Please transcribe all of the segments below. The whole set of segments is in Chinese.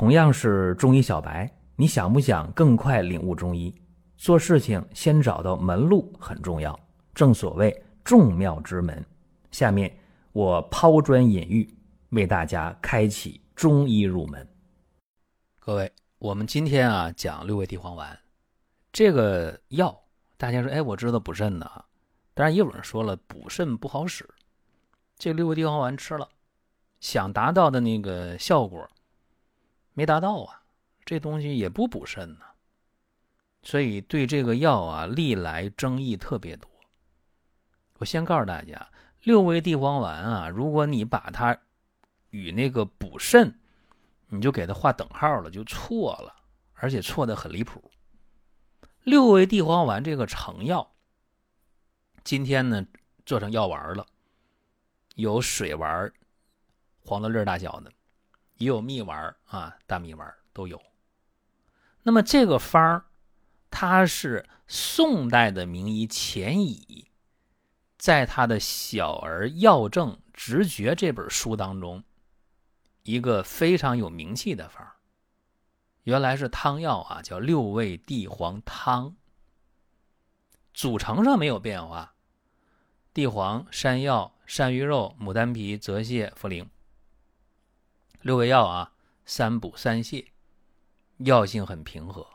同样是中医小白，你想不想更快领悟中医？做事情先找到门路很重要，正所谓众妙之门。下面我抛砖引玉，为大家开启中医入门。各位，我们今天啊讲六味地黄丸这个药，大家说，哎，我知道补肾的啊，当然也有人说了，补肾不好使。这六味地黄丸吃了，想达到的那个效果没达到啊，这东西也不补肾呢。所以对这个药啊，历来争议特别多。我先告诉大家，六味地黄丸啊，如果你把它与那个补肾，你就给它画等号了，就错了，而且错的很离谱。六味地黄丸这个成药，今天呢做成药丸了，有水丸，黄豆粒大小的，也有蜜丸啊，大蜜丸都有。那么这个方儿。他是宋代的名医钱乙，在他的《小儿药证直觉》这本书当中，一个非常有名气的方原来是汤药啊，叫六味地黄汤。组成上没有变化，地黄、山药、山萸肉、牡丹皮、泽泻、茯苓，六味药啊，三补三泻，药性很平和。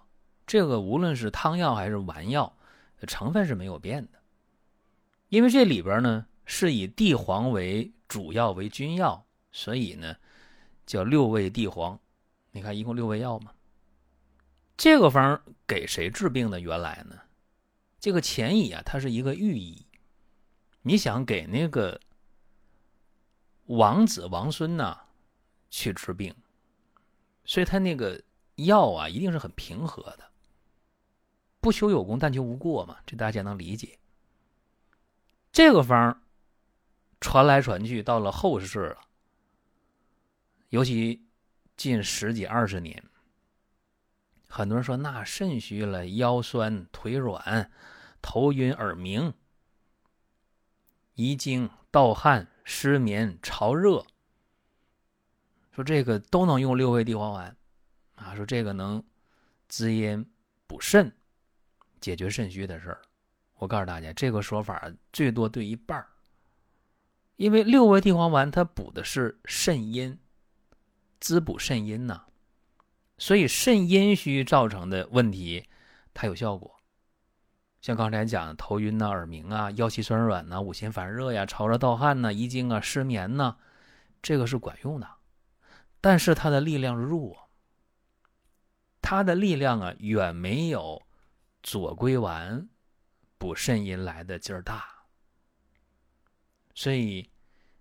这个无论是汤药还是丸药，成分是没有变的，因为这里边呢是以地黄为主要为君药，所以呢叫六味地黄。你看一共六味药嘛，这个方给谁治病的？原来呢，这个钱乙啊，它是一个御医，你想给那个王子王孙呐去治病，所以他那个药啊一定是很平和的。不求有功，但求无过嘛，这大家能理解。这个方传来传去，到了后世了，尤其近十几二十年，很多人说那肾虚了，腰酸腿软，头晕耳鸣，遗精盗汗失眠潮热，说这个都能用六味地黄丸啊，说这个能滋阴补肾。解决肾虚的事儿，我告诉大家，这个说法最多对一半儿。因为六味地黄丸它补的是肾阴，滋补肾阴呐，所以肾阴虚造成的问题它有效果。像刚才讲的头晕呐、耳鸣啊、腰膝酸软呐、五心烦热呀、潮热盗汗呐、遗精啊、失眠呐，这个是管用的，但是它的力量弱，它的力量啊远没有。左归丸补肾阴来的劲儿大，所以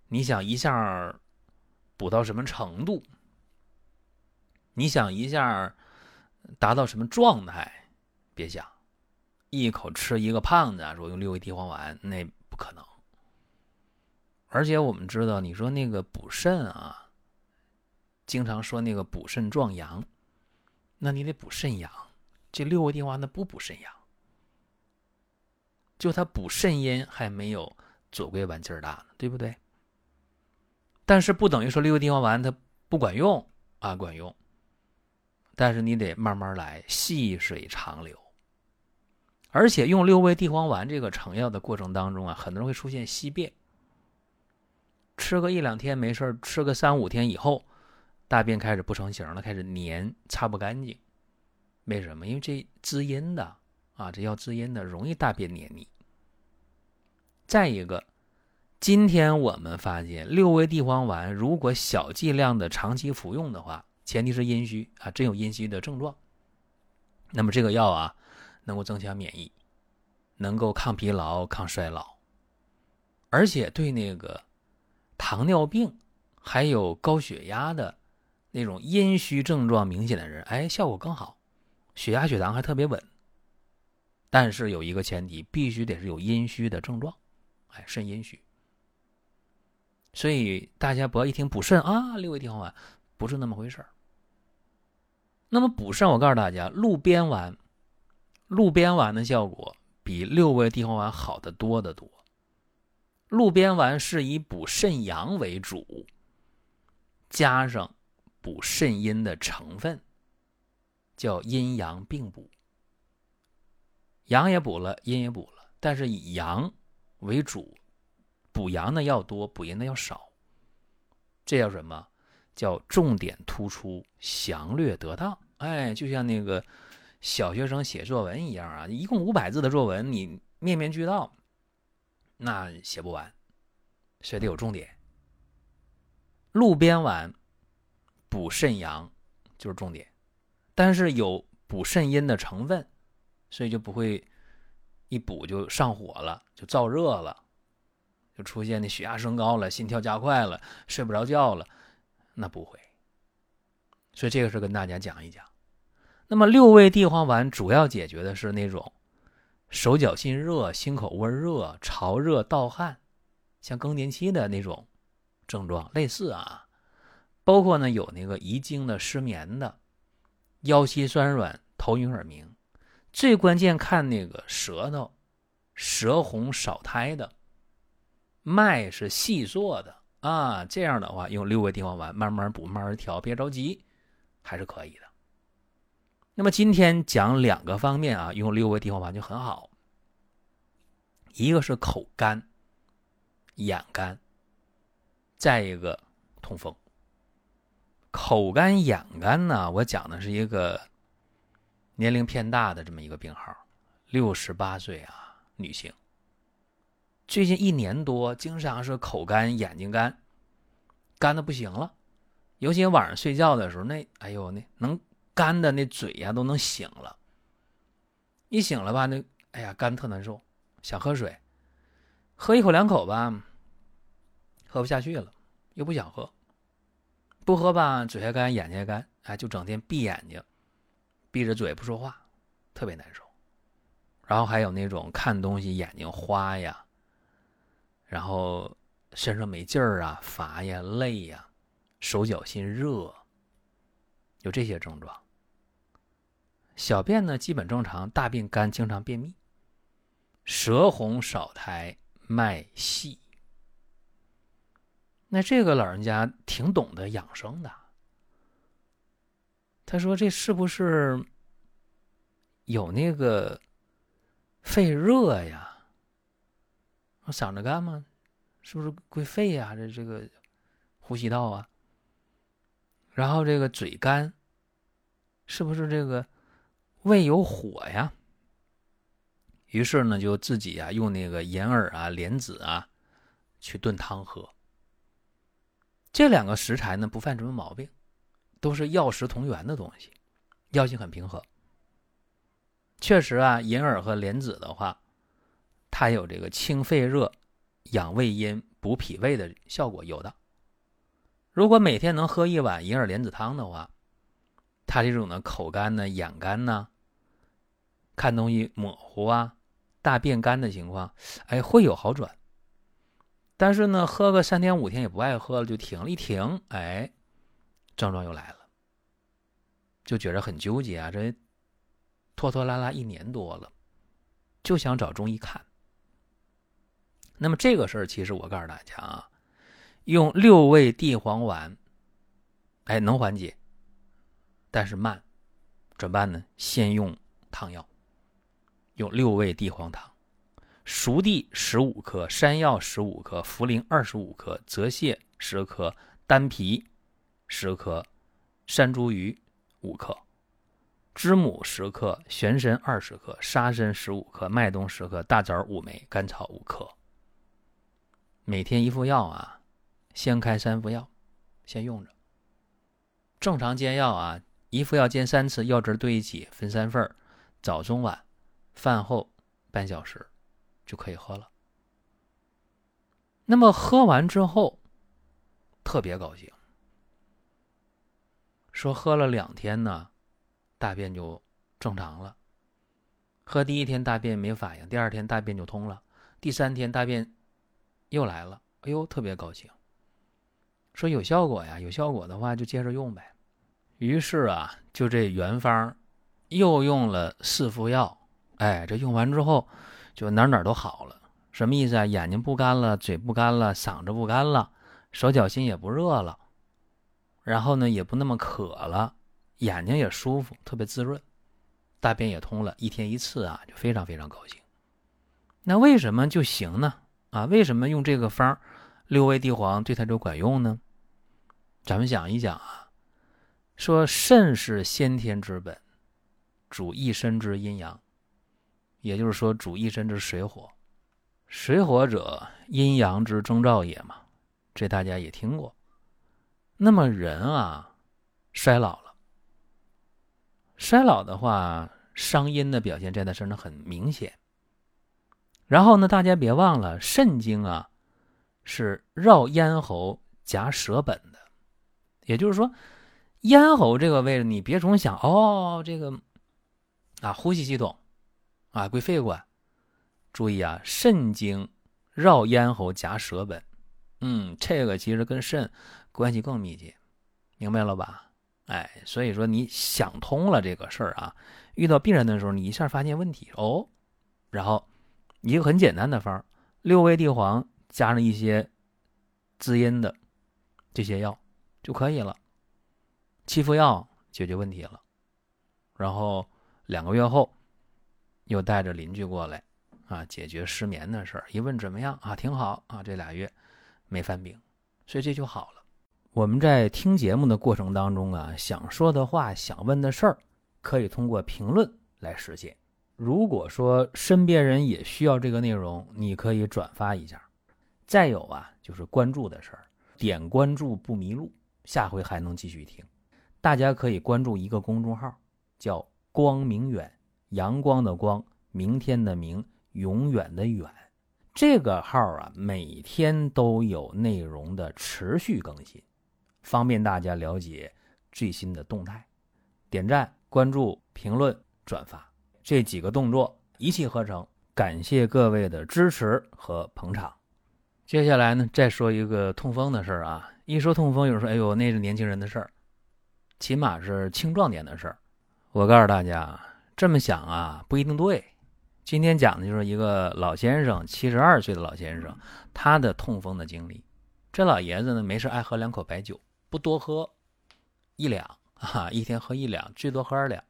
你想一下补到什么程度？你想一下达到什么状态？别想一口吃一个胖子，说用六味地黄丸那不可能。而且我们知道，你说那个补肾啊，经常说那个补肾壮阳，那你得补肾阳。这六味地黄它不补肾阳，就它补肾阴还没有左归丸劲儿大呢，对不对？但是不等于说六味地黄丸它不管用啊，管用。但是你得慢慢来，细水长流。而且用六味地黄丸这个成药的过程当中啊，很多人会出现稀便，吃个一两天没事吃个三五天以后，大便开始不成形了，开始黏，擦不干净。为什么？因为这滋阴的啊，这药滋阴的，容易大便黏腻。再一个，今天我们发现六味地黄丸如果小剂量的长期服用的话，前提是阴虚啊，真有阴虚的症状，那么这个药啊，能够增强免疫，能够抗疲劳、抗衰老，而且对那个糖尿病还有高血压的那种阴虚症状明显的人，哎，效果更好。血压、血糖还特别稳，但是有一个前提，必须得是有阴虚的症状，哎，肾阴虚。所以大家不要一听补肾啊，六味地黄丸不是那么回事儿。那么补肾，我告诉大家，鹿鞭丸，鹿鞭丸的效果比六味地黄丸好得多得多。鹿鞭丸是以补肾阳为主，加上补肾阴的成分，叫阴阳并补。阳也补了，阴也补了，但是以阳为主，补阳的要多，补阴的要少。这叫什么？叫重点突出，详略得当。哎，就像那个小学生写作文一样啊，一共五百字的作文，你面面俱到，那写不完，所以得有重点。路边丸补肾阳就是重点，但是有补肾阴的成分。所以就不会一补就上火了，就燥热了，就出现那血压升高了，心跳加快了，睡不着觉了，那不会。所以这个是跟大家讲一讲。那么六味地黄丸主要解决的是那种手脚心热、心口温热、潮热盗汗，像更年期的那种症状类似啊，包括呢有那个遗精的、失眠的、腰膝酸软、头晕耳鸣。最关键看那个舌头，舌红少苔的，脉是细弱的啊，这样的话用六味地黄丸慢慢补，慢慢调，别着急，还是可以的。那么今天讲两个方面啊，用六味地黄丸就很好。一个是口干、眼干，再一个痛风。口干眼干呢，我讲的是一个。年龄偏大的这么一个病号，六十八岁啊，女性。最近一年多，经常是口干、眼睛干，干的不行了。尤其晚上睡觉的时候，那哎呦，那能干的那嘴呀都能醒了。一醒了吧，那哎呀干特难受，想喝水，喝一口两口吧，喝不下去了，又不想喝。不喝吧，嘴还干，眼睛还干，哎，就整天闭眼睛。闭着嘴不说话，特别难受。然后还有那种看东西眼睛花呀，然后身上没劲儿啊，乏呀，累呀，手脚心热，有这些症状。小便呢基本正常，大便干，经常便秘，舌红少苔，脉细。那这个老人家挺懂得养生的。他说：“这是不是有那个肺热呀？我嗓子干吗？是不是归肺呀？这这个呼吸道啊？然后这个嘴干，是不是这个胃有火呀？于是呢，就自己啊用那个银耳啊、莲子啊去炖汤喝。这两个食材呢，不犯什么毛病。”都是药食同源的东西，药性很平和。确实啊，银耳和莲子的话，它有这个清肺热、养胃阴、补脾胃的效果，有的。如果每天能喝一碗银耳莲子汤的话，它这种的口干呢、眼干呢、看东西模糊啊、大便干的情况，哎，会有好转。但是呢，喝个三天五天也不爱喝了，就停了一停，哎。症状又来了，就觉得很纠结啊！这拖拖拉拉一年多了，就想找中医看。那么这个事儿，其实我告诉大家啊，用六味地黄丸，哎，能缓解，但是慢，怎么办呢？先用汤药，用六味地黄汤，熟地十五克，山药十五克，茯苓二十五克，泽泻十克，丹皮。十克山茱萸五克，知母十克，玄参二十克，沙参十五克，麦冬十克，大枣五枚，甘草五克。每天一副药啊，先开三副药，先用着。正常煎药啊，一副药煎三次，药汁兑一起，分三份早中晚，饭后半小时就可以喝了。那么喝完之后，特别高兴。说喝了两天呢，大便就正常了。喝第一天大便没反应，第二天大便就通了，第三天大便又来了，哎呦，特别高兴。说有效果呀，有效果的话就接着用呗。于是啊，就这原方又用了四副药，哎，这用完之后就哪哪都好了。什么意思啊？眼睛不干了，嘴不干了，嗓子不干了，手脚心也不热了。然后呢也不那么渴了，眼睛也舒服，特别滋润，大便也通了，一天一次啊，就非常非常高兴。那为什么就行呢？啊，为什么用这个方六味地黄对他就管用呢？咱们讲一讲啊，说肾是先天之本，主一身之阴阳，也就是说主一身之水火。水火者，阴阳之征兆也嘛，这大家也听过。那么人啊，衰老了，衰老的话，伤阴的表现在他身上很明显。然后呢，大家别忘了，肾经啊是绕咽喉夹舌本的，也就是说，咽喉这个位置，你别总想哦，这个啊，呼吸系统啊归肺管。注意啊，肾经绕咽喉夹舌本，嗯，这个其实跟肾。关系更密切，明白了吧？哎，所以说你想通了这个事儿啊，遇到病人的时候，你一下发现问题哦，然后一个很简单的方，六味地黄加上一些滋阴的这些药就可以了，七副药解决问题了。然后两个月后又带着邻居过来啊，解决失眠的事儿，一问怎么样啊？挺好啊，这俩月没犯病，所以这就好了。我们在听节目的过程当中啊，想说的话、想问的事儿，可以通过评论来实现。如果说身边人也需要这个内容，你可以转发一下。再有啊，就是关注的事儿，点关注不迷路，下回还能继续听。大家可以关注一个公众号，叫“光明远”，阳光的光，明天的明，永远的远。这个号啊，每天都有内容的持续更新。方便大家了解最新的动态，点赞、关注、评论、转发这几个动作一气呵成。感谢各位的支持和捧场。接下来呢，再说一个痛风的事儿啊。一说痛风，有人说：“哎呦，那是年轻人的事儿，起码是青壮年的事儿。”我告诉大家，这么想啊不一定对。今天讲的就是一个老先生，七十二岁的老先生，他的痛风的经历。这老爷子呢，没事爱喝两口白酒。不多喝一两 啊，一天喝一两，最多喝二两。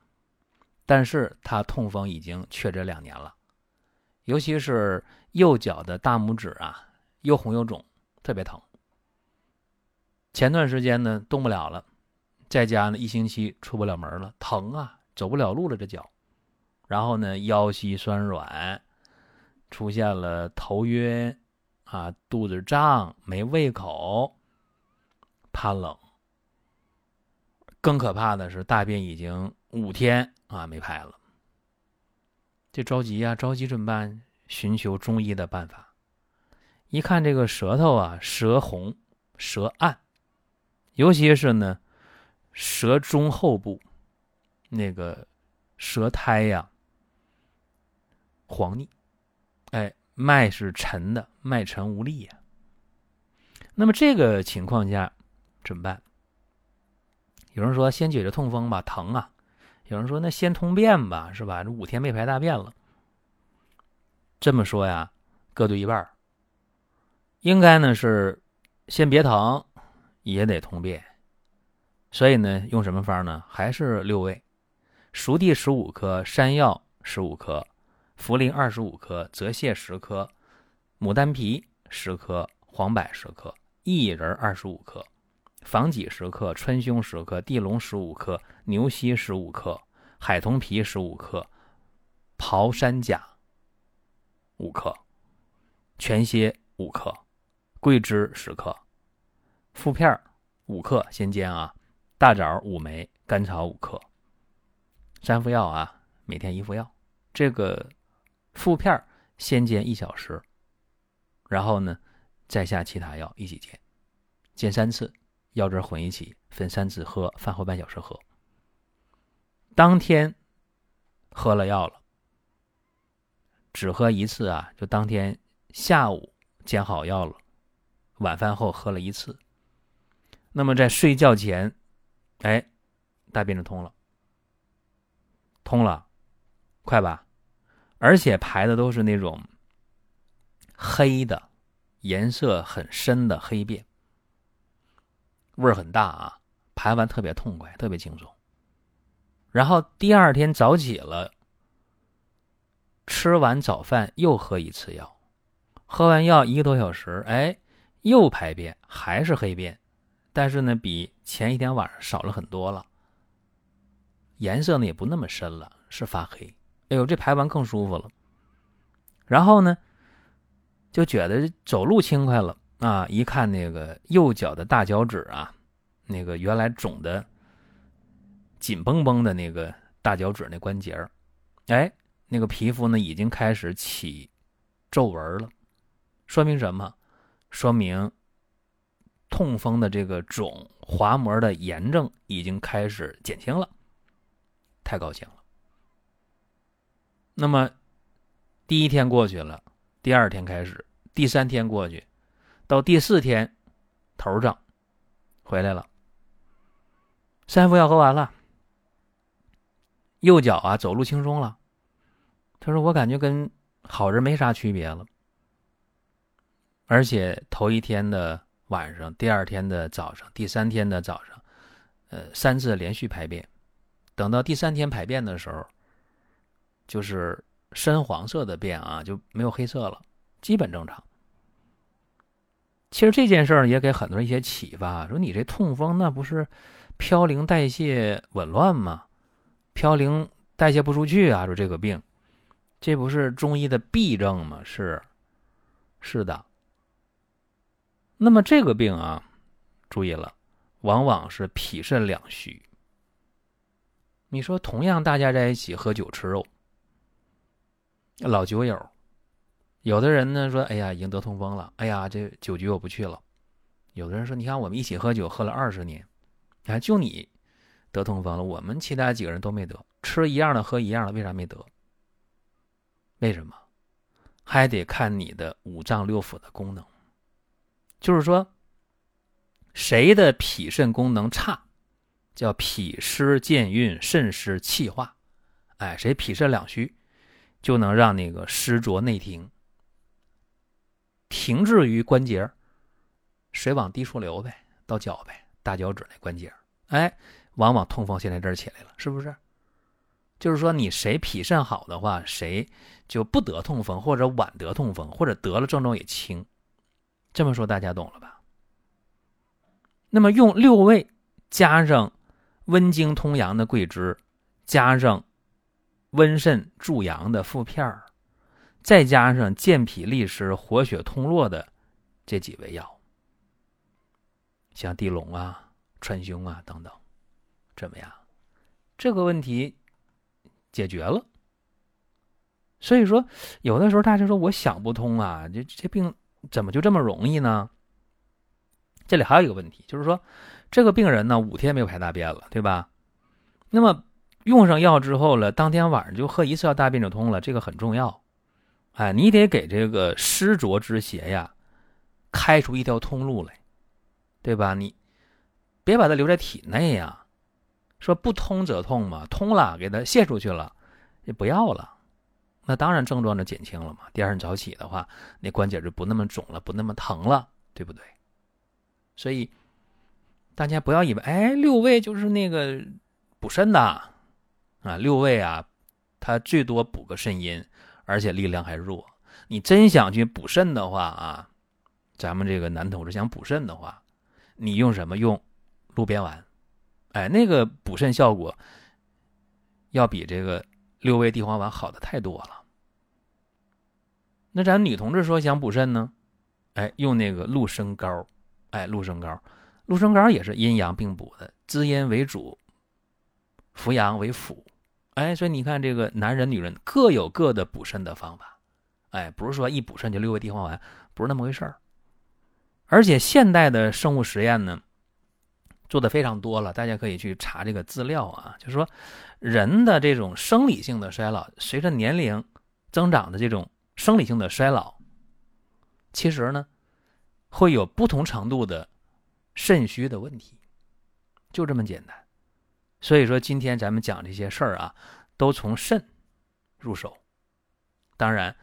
但是他痛风已经确诊两年了，尤其是右脚的大拇指啊，又红又肿，特别疼。前段时间呢，动不了了，在家呢一星期出不了门了，疼啊，走不了路了这脚。然后呢，腰膝酸软，出现了头晕啊，肚子胀，没胃口。怕冷，更可怕的是大便已经五天啊没排了，这着急呀，着急怎么办？寻求中医的办法。一看这个舌头啊，舌红舌暗，尤其是呢，舌中后部那个舌苔呀黄腻，哎，脉是沉的，脉沉无力呀。那么这个情况下。怎么办？有人说先解决痛风吧，疼啊；有人说那先通便吧，是吧？这五天没排大便了。这么说呀，各对一半应该呢是先别疼，也得通便。所以呢，用什么方呢？还是六味：熟地十五克，山药十五克，茯苓二十五克，泽泻十克，牡丹皮十克，黄柏十克，薏仁二十五克。防己十克，川芎十克，地龙十五克，牛膝十五克，海桐皮十五克，刨山甲五克，全蝎五克，桂枝十克，附片五克，先煎啊。大枣五枚，甘草五克，三副药啊，每天一副药。这个附片先煎一小时，然后呢，再下其他药一起煎，煎三次。药汁混一起，分三次喝，饭后半小时喝。当天喝了药了，只喝一次啊，就当天下午煎好药了，晚饭后喝了一次。那么在睡觉前，哎，大便就通了，通了，快吧？而且排的都是那种黑的，颜色很深的黑便。味儿很大啊，排完特别痛快，特别轻松。然后第二天早起了，吃完早饭又喝一次药，喝完药一个多小时，哎，又排便，还是黑便，但是呢，比前一天晚上少了很多了，颜色呢也不那么深了，是发黑。哎呦，这排完更舒服了。然后呢，就觉得走路轻快了啊！一看那个右脚的大脚趾啊，那个原来肿的紧绷绷的那个大脚趾那关节，哎，那个皮肤呢已经开始起皱纹了，说明什么？说明痛风的这个肿滑膜的炎症已经开始减轻了，太高兴了。那么。第一天过去了，第二天开始，第三天过去，到第四天，头上回来了。三副药喝完了，右脚啊走路轻松了。他说：“我感觉跟好人没啥区别了。”而且头一天的晚上，第二天的早上，第三天的早上，呃，三次连续排便。等到第三天排便的时候，就是。深黄色的便啊，就没有黑色了，基本正常。其实这件事儿也给很多人一些启发，说你这痛风那不是嘌呤代谢紊乱吗？嘌呤代谢不出去啊，说这个病，这不是中医的痹症吗？是，是的。那么这个病啊，注意了，往往是脾肾两虚。你说同样大家在一起喝酒吃肉。老酒友，有的人呢说：“哎呀，已经得痛风了。哎呀，这酒局我不去了。”有的人说：“你看，我们一起喝酒喝了二十年，哎，就你得痛风了，我们其他几个人都没得，吃一样的，喝一样的，为啥没得？为什么？还得看你的五脏六腑的功能。就是说，谁的脾肾功能差，叫脾湿健运，肾湿气化。哎，谁脾肾两虚。”就能让那个湿浊内停，停滞于关节，水往低处流呗，到脚呗，大脚趾那关节，哎，往往痛风现在这儿起来了，是不是？就是说，你谁脾肾好的话，谁就不得痛风，或者晚得痛风，或者得了症状也轻。这么说大家懂了吧？那么用六味加上温经通阳的桂枝，加上。温肾助阳的附片儿，再加上健脾利湿、活血通络的这几味药，像地龙啊、川芎啊等等，怎么样？这个问题解决了。所以说，有的时候大家说我想不通啊，这这病怎么就这么容易呢？这里还有一个问题，就是说，这个病人呢五天没有排大便了，对吧？那么。用上药之后了，当天晚上就喝一次药，大便就通了，这个很重要。哎，你得给这个湿浊之邪呀，开出一条通路来，对吧？你别把它留在体内呀。说不通则痛嘛，通了给它泄出去了，也不要了，那当然症状就减轻了嘛。第二天早起的话，那关节就不那么肿了，不那么疼了，对不对？所以大家不要以为，哎，六味就是那个补肾的。啊，六味啊，它最多补个肾阴，而且力量还弱。你真想去补肾的话啊，咱们这个男同志想补肾的话，你用什么？用鹿鞭丸，哎，那个补肾效果要比这个六味地黄丸好的太多了。那咱女同志说想补肾呢，哎，用那个鹿参膏，哎，鹿参膏，鹿参膏也是阴阳并补的，滋阴为主，扶阳为辅。哎，所以你看，这个男人、女人各有各的补肾的方法，哎，不是说一补肾就六味地黄丸，不是那么回事儿。而且现代的生物实验呢，做的非常多了，大家可以去查这个资料啊。就是说，人的这种生理性的衰老，随着年龄增长的这种生理性的衰老，其实呢，会有不同程度的肾虚的问题，就这么简单。所以说，今天咱们讲这些事儿啊，都从肾入手。当然，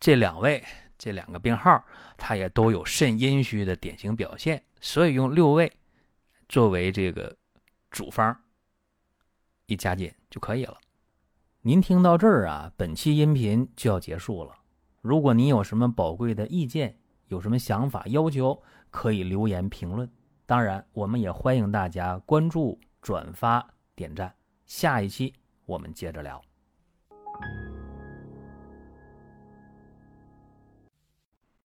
这两位这两个病号，它也都有肾阴虚的典型表现，所以用六味作为这个主方一加减就可以了。您听到这儿啊，本期音频就要结束了。如果您有什么宝贵的意见，有什么想法要求，可以留言评论。当然，我们也欢迎大家关注、转发、点赞。下一期我们接着聊。